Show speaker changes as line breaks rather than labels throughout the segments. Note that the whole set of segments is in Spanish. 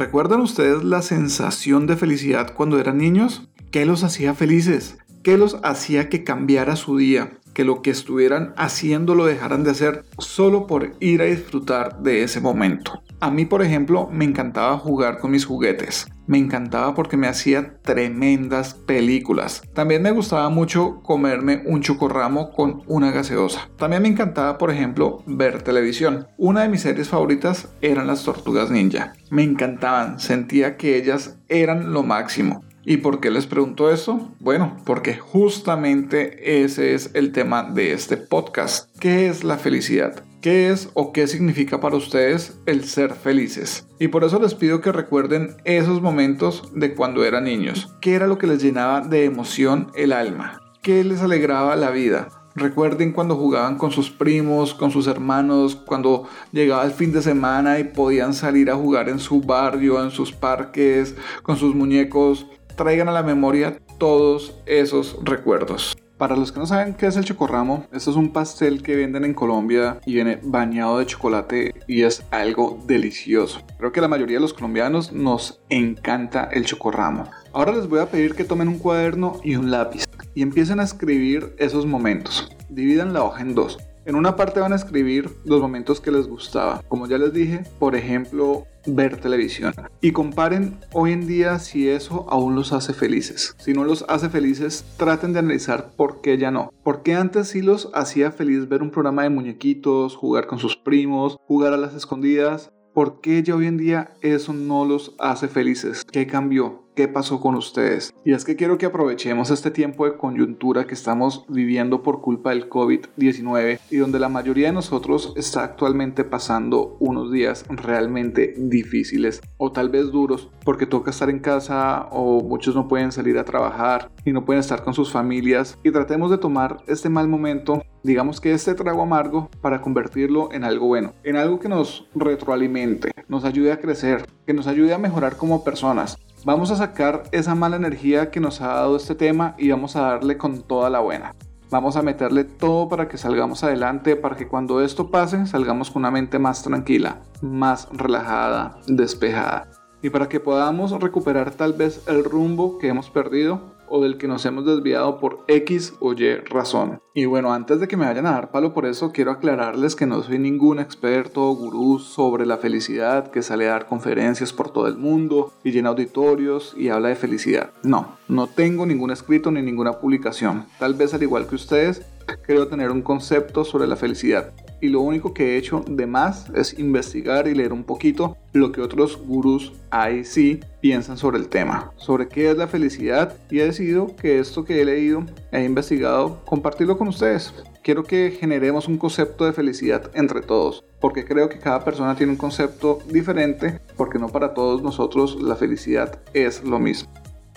¿Recuerdan ustedes la sensación de felicidad cuando eran niños? ¿Qué los hacía felices? ¿Qué los hacía que cambiara su día? Que lo que estuvieran haciendo lo dejaran de hacer solo por ir a disfrutar de ese momento. A mí, por ejemplo, me encantaba jugar con mis juguetes. Me encantaba porque me hacía tremendas películas. También me gustaba mucho comerme un chocorramo con una gaseosa. También me encantaba, por ejemplo, ver televisión. Una de mis series favoritas eran las tortugas ninja. Me encantaban, sentía que ellas eran lo máximo. ¿Y por qué les pregunto eso? Bueno, porque justamente ese es el tema de este podcast. ¿Qué es la felicidad? ¿Qué es o qué significa para ustedes el ser felices? Y por eso les pido que recuerden esos momentos de cuando eran niños. ¿Qué era lo que les llenaba de emoción el alma? ¿Qué les alegraba la vida? Recuerden cuando jugaban con sus primos, con sus hermanos, cuando llegaba el fin de semana y podían salir a jugar en su barrio, en sus parques, con sus muñecos. Traigan a la memoria todos esos recuerdos. Para los que no saben qué es el chocorramo, esto es un pastel que venden en Colombia y viene bañado de chocolate y es algo delicioso. Creo que la mayoría de los colombianos nos encanta el chocorramo. Ahora les voy a pedir que tomen un cuaderno y un lápiz y empiecen a escribir esos momentos. Dividan la hoja en dos. En una parte van a escribir los momentos que les gustaba. Como ya les dije, por ejemplo, ver televisión. Y comparen hoy en día si eso aún los hace felices. Si no los hace felices, traten de analizar por qué ya no. Porque antes sí los hacía feliz ver un programa de muñequitos, jugar con sus primos, jugar a las escondidas. ¿Por qué ya hoy en día eso no los hace felices? ¿Qué cambió? Qué pasó con ustedes. Y es que quiero que aprovechemos este tiempo de coyuntura que estamos viviendo por culpa del COVID-19 y donde la mayoría de nosotros está actualmente pasando unos días realmente difíciles o tal vez duros porque toca estar en casa o muchos no pueden salir a trabajar y no pueden estar con sus familias y tratemos de tomar este mal momento digamos que este trago amargo para convertirlo en algo bueno, en algo que nos retroalimente, nos ayude a crecer, que nos ayude a mejorar como personas, Vamos a sacar esa mala energía que nos ha dado este tema y vamos a darle con toda la buena. Vamos a meterle todo para que salgamos adelante, para que cuando esto pase salgamos con una mente más tranquila, más relajada, despejada. Y para que podamos recuperar tal vez el rumbo que hemos perdido o del que nos hemos desviado por X o Y razón. Y bueno, antes de que me vayan a dar palo por eso, quiero aclararles que no soy ningún experto o gurú sobre la felicidad que sale a dar conferencias por todo el mundo y llena auditorios y habla de felicidad. No, no tengo ningún escrito ni ninguna publicación. Tal vez al igual que ustedes, creo tener un concepto sobre la felicidad y lo único que he hecho de más es investigar y leer un poquito lo que otros gurús ahí sí piensan sobre el tema, sobre qué es la felicidad y he decidido que esto que he leído, he investigado, compartirlo con ustedes. Quiero que generemos un concepto de felicidad entre todos, porque creo que cada persona tiene un concepto diferente, porque no para todos nosotros la felicidad es lo mismo.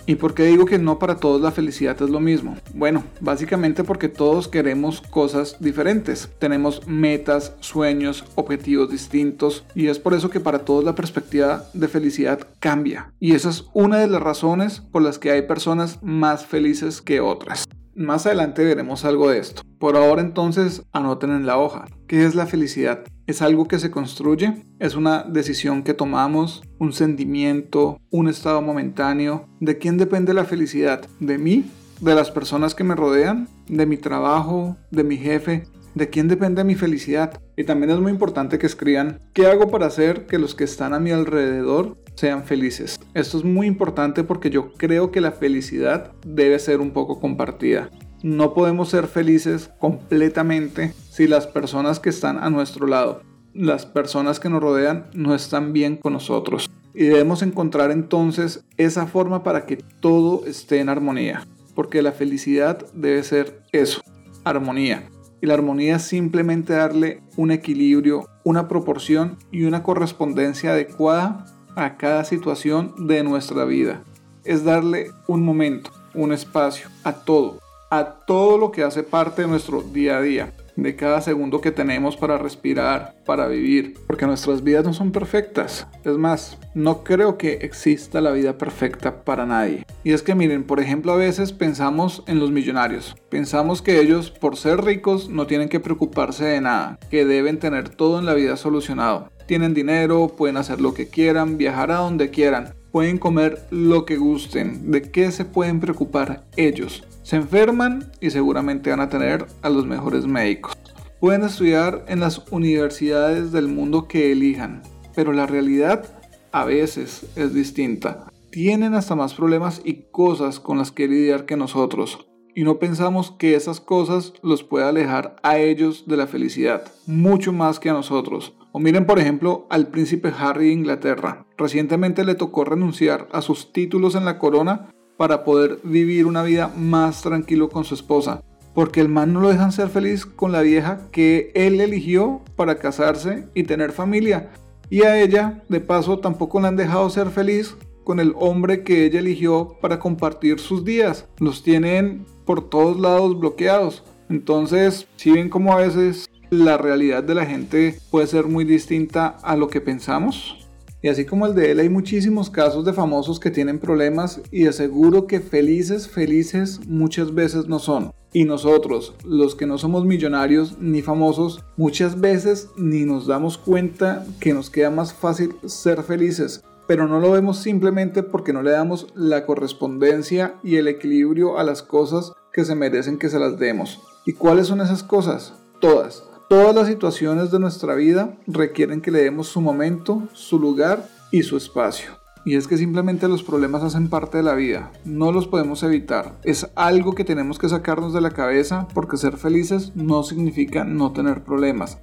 ¿Y por qué digo que no para todos la felicidad es lo mismo? Bueno, básicamente porque todos queremos cosas diferentes. Tenemos metas, sueños, objetivos distintos y es por eso que para todos la perspectiva de felicidad cambia. Y esa es una de las razones por las que hay personas más felices que otras. Más adelante veremos algo de esto. Por ahora entonces anoten en la hoja. ¿Qué es la felicidad? ¿Es algo que se construye? ¿Es una decisión que tomamos? ¿Un sentimiento? ¿Un estado momentáneo? ¿De quién depende la felicidad? ¿De mí? ¿De las personas que me rodean? ¿De mi trabajo? ¿De mi jefe? ¿De quién depende mi felicidad? Y también es muy importante que escriban qué hago para hacer que los que están a mi alrededor sean felices. Esto es muy importante porque yo creo que la felicidad debe ser un poco compartida. No podemos ser felices completamente si las personas que están a nuestro lado, las personas que nos rodean, no están bien con nosotros. Y debemos encontrar entonces esa forma para que todo esté en armonía. Porque la felicidad debe ser eso, armonía. Y la armonía es simplemente darle un equilibrio, una proporción y una correspondencia adecuada a cada situación de nuestra vida. Es darle un momento, un espacio a todo, a todo lo que hace parte de nuestro día a día de cada segundo que tenemos para respirar, para vivir, porque nuestras vidas no son perfectas. Es más, no creo que exista la vida perfecta para nadie. Y es que miren, por ejemplo, a veces pensamos en los millonarios. Pensamos que ellos, por ser ricos, no tienen que preocuparse de nada, que deben tener todo en la vida solucionado. tienen dinero, pueden hacer lo que quieran, viajar a donde quieran, pueden comer lo que gusten, de qué se pueden preocupar ellos. Se enferman y seguramente van a tener a los mejores médicos. Pueden estudiar en las universidades del mundo que elijan, pero la realidad a veces es distinta. Tienen hasta más problemas y cosas con las que lidiar que nosotros y no pensamos que esas cosas los pueda alejar a ellos de la felicidad, mucho más que a nosotros. O miren por ejemplo al príncipe Harry de Inglaterra. Recientemente le tocó renunciar a sus títulos en la corona para poder vivir una vida más tranquilo con su esposa. Porque el man no lo dejan ser feliz con la vieja que él eligió para casarse y tener familia. Y a ella, de paso, tampoco la han dejado ser feliz con el hombre que ella eligió para compartir sus días. Los tienen por todos lados bloqueados. Entonces, si ven como a veces la realidad de la gente puede ser muy distinta a lo que pensamos. Y así como el de él, hay muchísimos casos de famosos que tienen problemas y de seguro que felices, felices muchas veces no son. Y nosotros, los que no somos millonarios ni famosos, muchas veces ni nos damos cuenta que nos queda más fácil ser felices pero no lo vemos simplemente porque no le damos la correspondencia y el equilibrio a las cosas que se merecen que se las demos. ¿Y cuáles son esas cosas? Todas. Todas las situaciones de nuestra vida requieren que le demos su momento, su lugar y su espacio. Y es que simplemente los problemas hacen parte de la vida, no los podemos evitar. Es algo que tenemos que sacarnos de la cabeza porque ser felices no significa no tener problemas.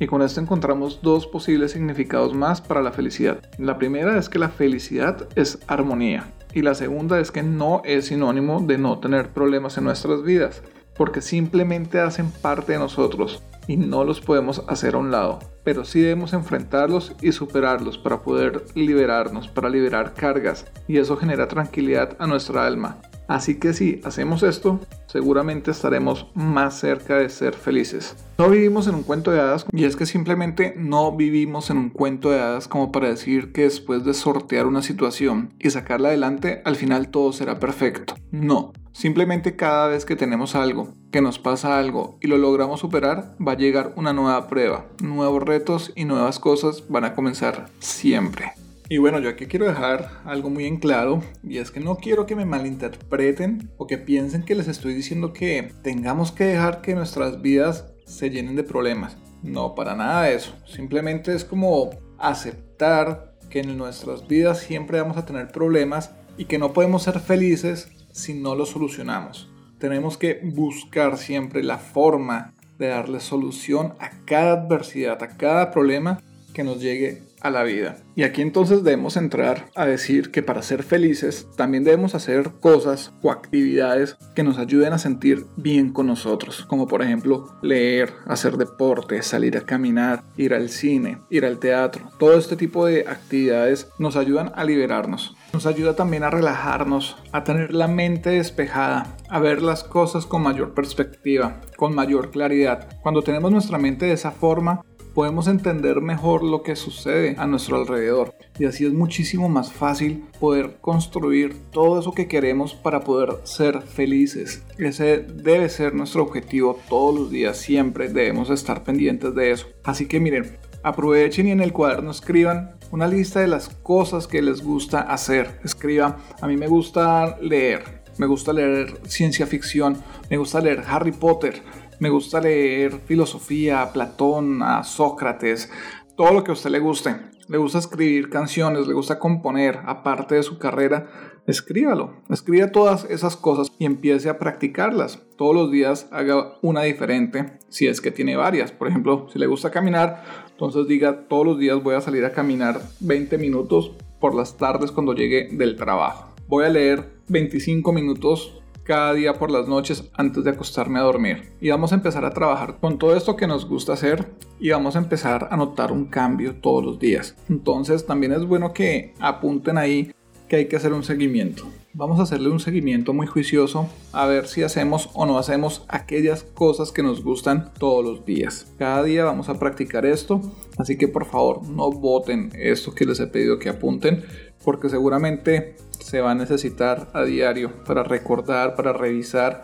Y con esto encontramos dos posibles significados más para la felicidad. La primera es que la felicidad es armonía. Y la segunda es que no es sinónimo de no tener problemas en nuestras vidas, porque simplemente hacen parte de nosotros y no los podemos hacer a un lado, pero sí debemos enfrentarlos y superarlos para poder liberarnos, para liberar cargas, y eso genera tranquilidad a nuestra alma. Así que si hacemos esto, seguramente estaremos más cerca de ser felices. No vivimos en un cuento de hadas y es que simplemente no vivimos en un cuento de hadas como para decir que después de sortear una situación y sacarla adelante, al final todo será perfecto. No, simplemente cada vez que tenemos algo, que nos pasa algo y lo logramos superar, va a llegar una nueva prueba, nuevos retos y nuevas cosas van a comenzar siempre. Y bueno, yo aquí quiero dejar algo muy en claro y es que no quiero que me malinterpreten o que piensen que les estoy diciendo que tengamos que dejar que nuestras vidas se llenen de problemas. No, para nada de eso. Simplemente es como aceptar que en nuestras vidas siempre vamos a tener problemas y que no podemos ser felices si no los solucionamos. Tenemos que buscar siempre la forma de darle solución a cada adversidad, a cada problema que nos llegue a la vida. Y aquí entonces debemos entrar a decir que para ser felices también debemos hacer cosas o actividades que nos ayuden a sentir bien con nosotros, como por ejemplo leer, hacer deporte, salir a caminar, ir al cine, ir al teatro. Todo este tipo de actividades nos ayudan a liberarnos. Nos ayuda también a relajarnos, a tener la mente despejada, a ver las cosas con mayor perspectiva, con mayor claridad. Cuando tenemos nuestra mente de esa forma, podemos entender mejor lo que sucede a nuestro alrededor y así es muchísimo más fácil poder construir todo eso que queremos para poder ser felices. Ese debe ser nuestro objetivo todos los días, siempre debemos estar pendientes de eso. Así que miren, aprovechen y en el cuaderno escriban una lista de las cosas que les gusta hacer. Escriban, a mí me gusta leer, me gusta leer ciencia ficción, me gusta leer Harry Potter, me gusta leer filosofía, Platón, a Sócrates, todo lo que a usted le guste. Le gusta escribir canciones, le gusta componer, aparte de su carrera, escríbalo. Escriba todas esas cosas y empiece a practicarlas. Todos los días haga una diferente, si es que tiene varias. Por ejemplo, si le gusta caminar, entonces diga todos los días voy a salir a caminar 20 minutos por las tardes cuando llegue del trabajo. Voy a leer 25 minutos cada día por las noches antes de acostarme a dormir. Y vamos a empezar a trabajar con todo esto que nos gusta hacer y vamos a empezar a notar un cambio todos los días. Entonces también es bueno que apunten ahí que hay que hacer un seguimiento. Vamos a hacerle un seguimiento muy juicioso a ver si hacemos o no hacemos aquellas cosas que nos gustan todos los días. Cada día vamos a practicar esto, así que por favor no voten esto que les he pedido que apunten, porque seguramente se va a necesitar a diario para recordar, para revisar,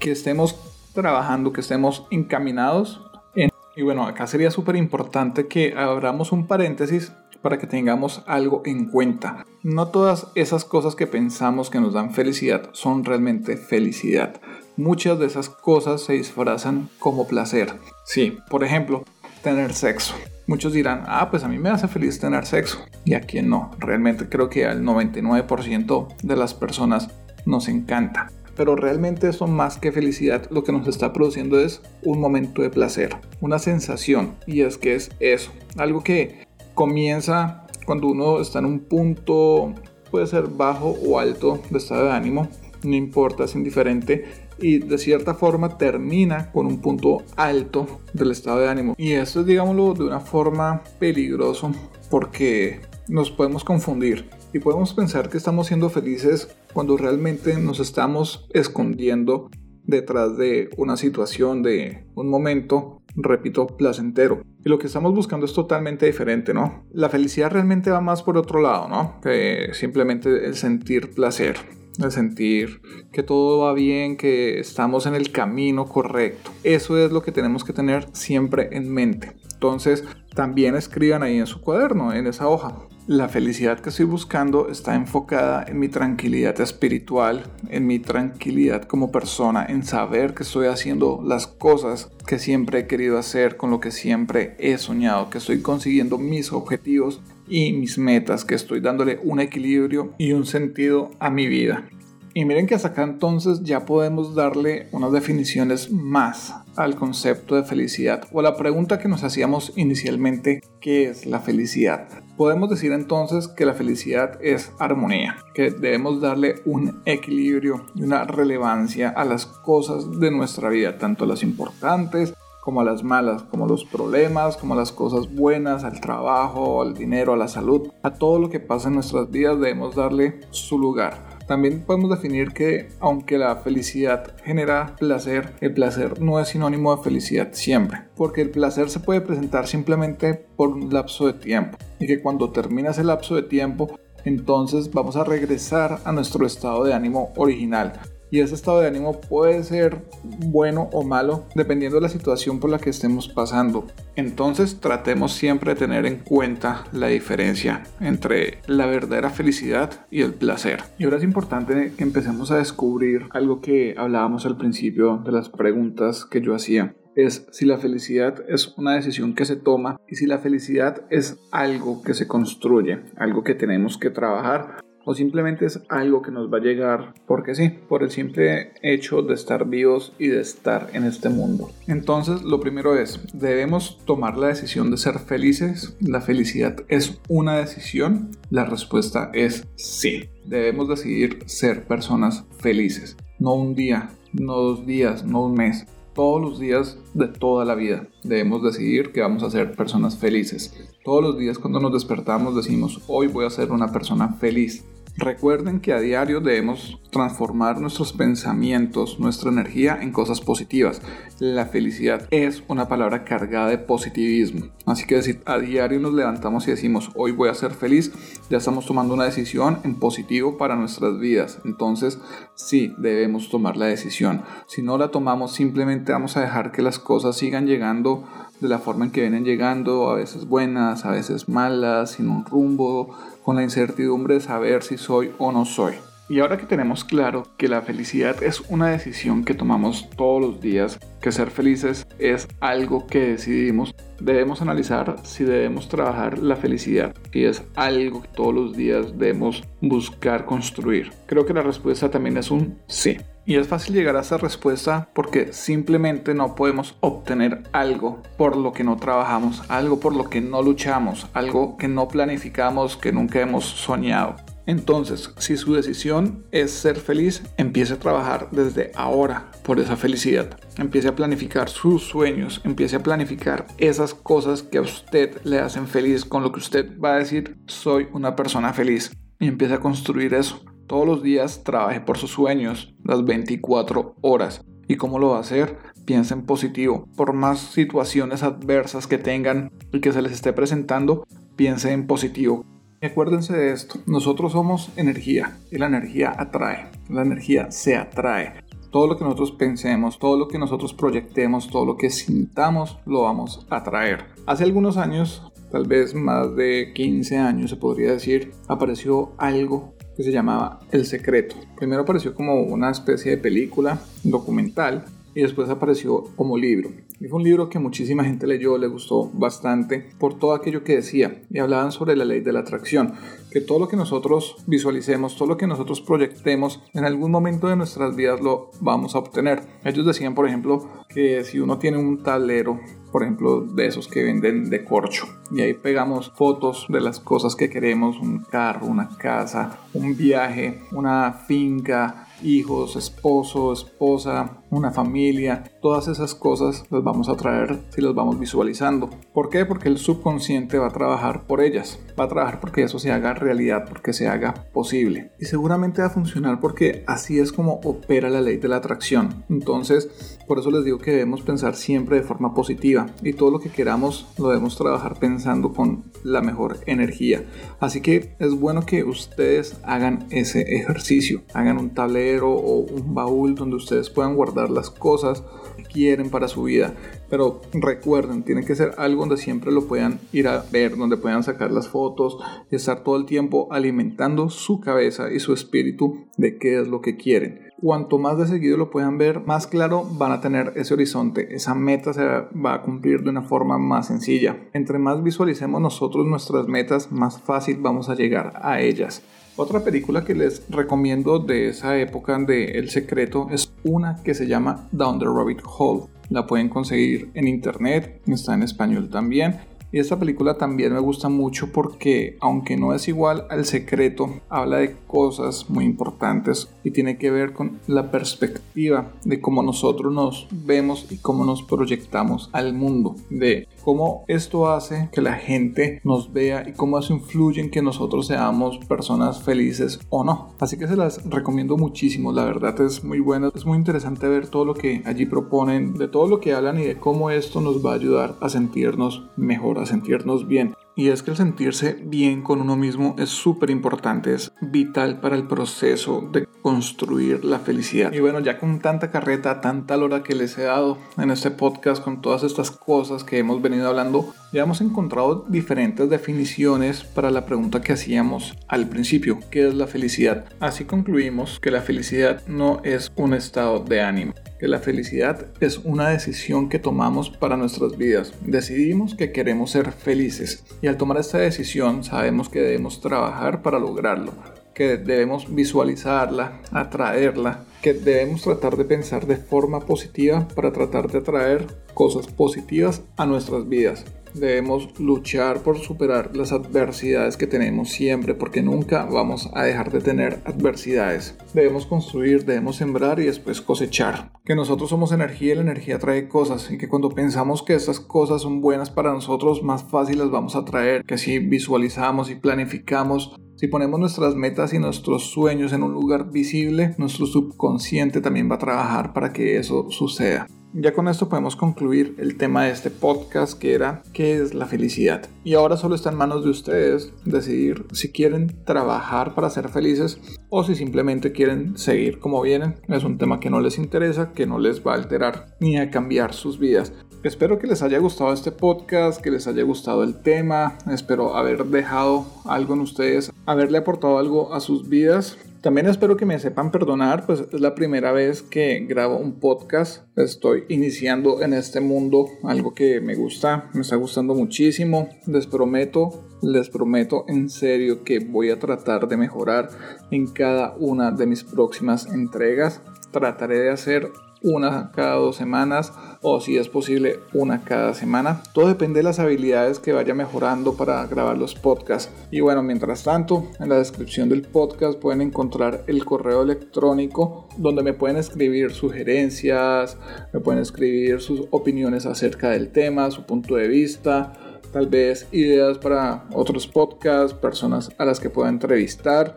que estemos trabajando, que estemos encaminados en Y bueno, acá sería súper importante que abramos un paréntesis para que tengamos algo en cuenta. No todas esas cosas que pensamos que nos dan felicidad son realmente felicidad. Muchas de esas cosas se disfrazan como placer. Sí, por ejemplo, tener sexo. Muchos dirán, ah, pues a mí me hace feliz tener sexo. Y a quien no. Realmente creo que al 99% de las personas nos encanta. Pero realmente eso más que felicidad lo que nos está produciendo es un momento de placer, una sensación. Y es que es eso, algo que comienza cuando uno está en un punto, puede ser bajo o alto de estado de ánimo, no importa, es indiferente. Y de cierta forma termina con un punto alto del estado de ánimo. Y esto es, digámoslo, de una forma peligroso porque nos podemos confundir y podemos pensar que estamos siendo felices cuando realmente nos estamos escondiendo detrás de una situación, de un momento, repito, placentero. Y lo que estamos buscando es totalmente diferente, ¿no? La felicidad realmente va más por otro lado, ¿no? Que simplemente el sentir placer, el sentir que todo va bien, que estamos en el camino correcto. Eso es lo que tenemos que tener siempre en mente. Entonces, también escriban ahí en su cuaderno, en esa hoja. La felicidad que estoy buscando está enfocada en mi tranquilidad espiritual, en mi tranquilidad como persona, en saber que estoy haciendo las cosas que siempre he querido hacer, con lo que siempre he soñado, que estoy consiguiendo mis objetivos y mis metas, que estoy dándole un equilibrio y un sentido a mi vida. Y miren que hasta acá entonces ya podemos darle unas definiciones más al concepto de felicidad o a la pregunta que nos hacíamos inicialmente, ¿qué es la felicidad? Podemos decir entonces que la felicidad es armonía, que debemos darle un equilibrio y una relevancia a las cosas de nuestra vida, tanto las importantes como a las malas, como los problemas, como a las cosas buenas, al trabajo, al dinero, a la salud, a todo lo que pasa en nuestras vidas debemos darle su lugar. También podemos definir que aunque la felicidad genera placer, el placer no es sinónimo de felicidad siempre, porque el placer se puede presentar simplemente por un lapso de tiempo y que cuando termina ese lapso de tiempo entonces vamos a regresar a nuestro estado de ánimo original, y ese estado de ánimo puede ser bueno o malo dependiendo de la situación por la que estemos pasando. Entonces tratemos siempre de tener en cuenta la diferencia entre la verdadera felicidad y el placer. Y ahora es importante que empecemos a descubrir algo que hablábamos al principio de las preguntas que yo hacía es si la felicidad es una decisión que se toma y si la felicidad es algo que se construye, algo que tenemos que trabajar o simplemente es algo que nos va a llegar porque sí, por el simple hecho de estar vivos y de estar en este mundo. Entonces, lo primero es, debemos tomar la decisión de ser felices. ¿La felicidad es una decisión? La respuesta es sí. Debemos decidir ser personas felices. No un día, no dos días, no un mes, todos los días de toda la vida. Debemos decidir que vamos a ser personas felices. Todos los días cuando nos despertamos decimos, hoy voy a ser una persona feliz. Recuerden que a diario debemos transformar nuestros pensamientos, nuestra energía en cosas positivas. La felicidad es una palabra cargada de positivismo. Así que si a diario nos levantamos y decimos hoy voy a ser feliz, ya estamos tomando una decisión en positivo para nuestras vidas. Entonces sí, debemos tomar la decisión. Si no la tomamos, simplemente vamos a dejar que las cosas sigan llegando de la forma en que vienen llegando, a veces buenas, a veces malas, sin un rumbo, con la incertidumbre de saber si soy o no soy. Y ahora que tenemos claro que la felicidad es una decisión que tomamos todos los días, que ser felices es algo que decidimos, debemos analizar si debemos trabajar la felicidad y es algo que todos los días debemos buscar construir. Creo que la respuesta también es un sí. Y es fácil llegar a esa respuesta porque simplemente no podemos obtener algo por lo que no trabajamos, algo por lo que no luchamos, algo que no planificamos, que nunca hemos soñado. Entonces, si su decisión es ser feliz, empiece a trabajar desde ahora por esa felicidad. Empiece a planificar sus sueños, empiece a planificar esas cosas que a usted le hacen feliz, con lo que usted va a decir, soy una persona feliz. Y empiece a construir eso. Todos los días trabaje por sus sueños, las 24 horas. ¿Y cómo lo va a hacer? Piensa en positivo. Por más situaciones adversas que tengan y que se les esté presentando, piense en positivo acuérdense de esto, nosotros somos energía y la energía atrae, la energía se atrae. todo lo que nosotros pensemos, todo lo que nosotros proyectemos, todo lo que sintamos, lo vamos a traer. Hace algunos años, tal vez más de 15 años se podría decir, apareció algo que se llamaba El Secreto. Primero apareció como una especie de película documental y después apareció como libro. Fue un libro que muchísima gente leyó, le gustó bastante por todo aquello que decía y hablaban sobre la ley de la atracción, que todo lo que nosotros visualicemos, todo lo que nosotros proyectemos, en algún momento de nuestras vidas lo vamos a obtener. Ellos decían, por ejemplo, que si uno tiene un tablero, por ejemplo, de esos que venden de corcho, y ahí pegamos fotos de las cosas que queremos, un carro, una casa, un viaje, una finca, hijos, esposo, esposa, una familia, todas esas cosas las vamos a traer si las vamos visualizando. ¿Por qué? Porque el subconsciente va a trabajar por ellas, va a trabajar porque eso se haga realidad, porque se haga posible. Y seguramente va a funcionar porque así es como opera la ley de la atracción. Entonces, por eso les digo que debemos pensar siempre de forma positiva y todo lo que queramos lo debemos trabajar pensando con la mejor energía. Así que es bueno que ustedes hagan ese ejercicio, hagan un tablero o un baúl donde ustedes puedan guardar las cosas que quieren para su vida. Pero recuerden, tiene que ser algo donde siempre lo puedan ir a ver, donde puedan sacar las fotos y estar todo el tiempo alimentando su cabeza y su espíritu de qué es lo que quieren cuanto más de seguido lo puedan ver, más claro van a tener ese horizonte. Esa meta se va a cumplir de una forma más sencilla. Entre más visualicemos nosotros nuestras metas, más fácil vamos a llegar a ellas. Otra película que les recomiendo de esa época de El Secreto es una que se llama Down the Rabbit Hole. La pueden conseguir en internet, está en español también y esta película también me gusta mucho porque, aunque no es igual al secreto, habla de cosas muy importantes y tiene que ver con la perspectiva de cómo nosotros nos vemos y cómo nos proyectamos al mundo, de cómo esto hace que la gente nos vea y cómo eso influye en que nosotros seamos personas felices o no. Así que se las recomiendo muchísimo, la verdad es muy buena, es muy interesante ver todo lo que allí proponen, de todo lo que hablan y de cómo esto nos va a ayudar a sentirnos mejor sentirnos bien. Y es que el sentirse bien con uno mismo es súper importante, es vital para el proceso de construir la felicidad. Y bueno, ya con tanta carreta, tanta lora que les he dado en este podcast, con todas estas cosas que hemos venido hablando, ya hemos encontrado diferentes definiciones para la pregunta que hacíamos al principio, ¿qué es la felicidad? Así concluimos que la felicidad no es un estado de ánimo que la felicidad es una decisión que tomamos para nuestras vidas. Decidimos que queremos ser felices y al tomar esta decisión sabemos que debemos trabajar para lograrlo, que debemos visualizarla, atraerla, que debemos tratar de pensar de forma positiva para tratar de atraer cosas positivas a nuestras vidas debemos luchar por superar las adversidades que tenemos siempre porque nunca vamos a dejar de tener adversidades. Debemos construir, debemos sembrar y después cosechar. Que nosotros somos energía y la energía trae cosas y que cuando pensamos que estas cosas son buenas para nosotros, más fácil las vamos a traer. Que si visualizamos y planificamos si ponemos nuestras metas y nuestros sueños en un lugar visible, nuestro subconsciente también va a trabajar para que eso suceda. Ya con esto podemos concluir el tema de este podcast que era ¿qué es la felicidad? Y ahora solo está en manos de ustedes decidir si quieren trabajar para ser felices o si simplemente quieren seguir como vienen. Es un tema que no les interesa, que no les va a alterar ni a cambiar sus vidas. Espero que les haya gustado este podcast, que les haya gustado el tema, espero haber dejado algo en ustedes, haberle aportado algo a sus vidas. También espero que me sepan perdonar, pues es la primera vez que grabo un podcast. Estoy iniciando en este mundo, algo que me gusta, me está gustando muchísimo. Les prometo, les prometo en serio que voy a tratar de mejorar en cada una de mis próximas entregas. Trataré de hacer una cada dos semanas o si es posible una cada semana. Todo depende de las habilidades que vaya mejorando para grabar los podcasts. Y bueno, mientras tanto, en la descripción del podcast pueden encontrar el correo electrónico donde me pueden escribir sugerencias, me pueden escribir sus opiniones acerca del tema, su punto de vista tal vez ideas para otros podcasts, personas a las que pueda entrevistar.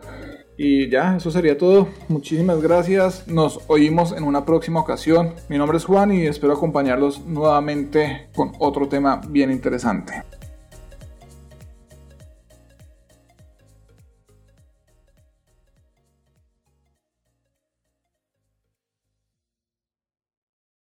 Y ya, eso sería todo. Muchísimas gracias. Nos oímos en una próxima ocasión. Mi nombre es Juan y espero acompañarlos nuevamente con otro tema bien interesante.